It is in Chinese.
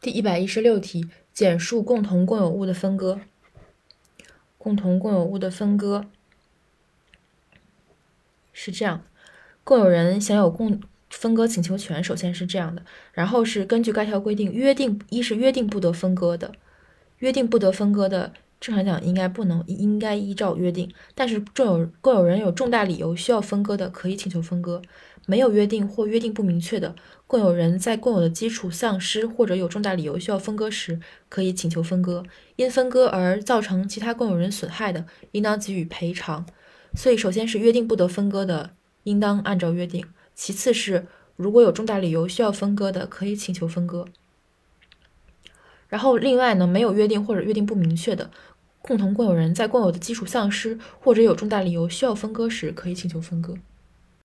第一百一十六题，简述共同共有物的分割。共同共有物的分割是这样：共有人享有共分割请求权，首先是这样的，然后是根据该条规定约定，一是约定不得分割的，约定不得分割的。正常讲应该不能应该依照约定，但是共有共有人有重大理由需要分割的，可以请求分割；没有约定或约定不明确的，共有人在共有的基础丧失或者有重大理由需要分割时，可以请求分割。因分割而造成其他共有人损害的，应当给予赔偿。所以，首先是约定不得分割的，应当按照约定；其次是如果有重大理由需要分割的，可以请求分割。然后，另外呢，没有约定或者约定不明确的。共同共有人在共有的基础丧失或者有重大理由需要分割时，可以请求分割。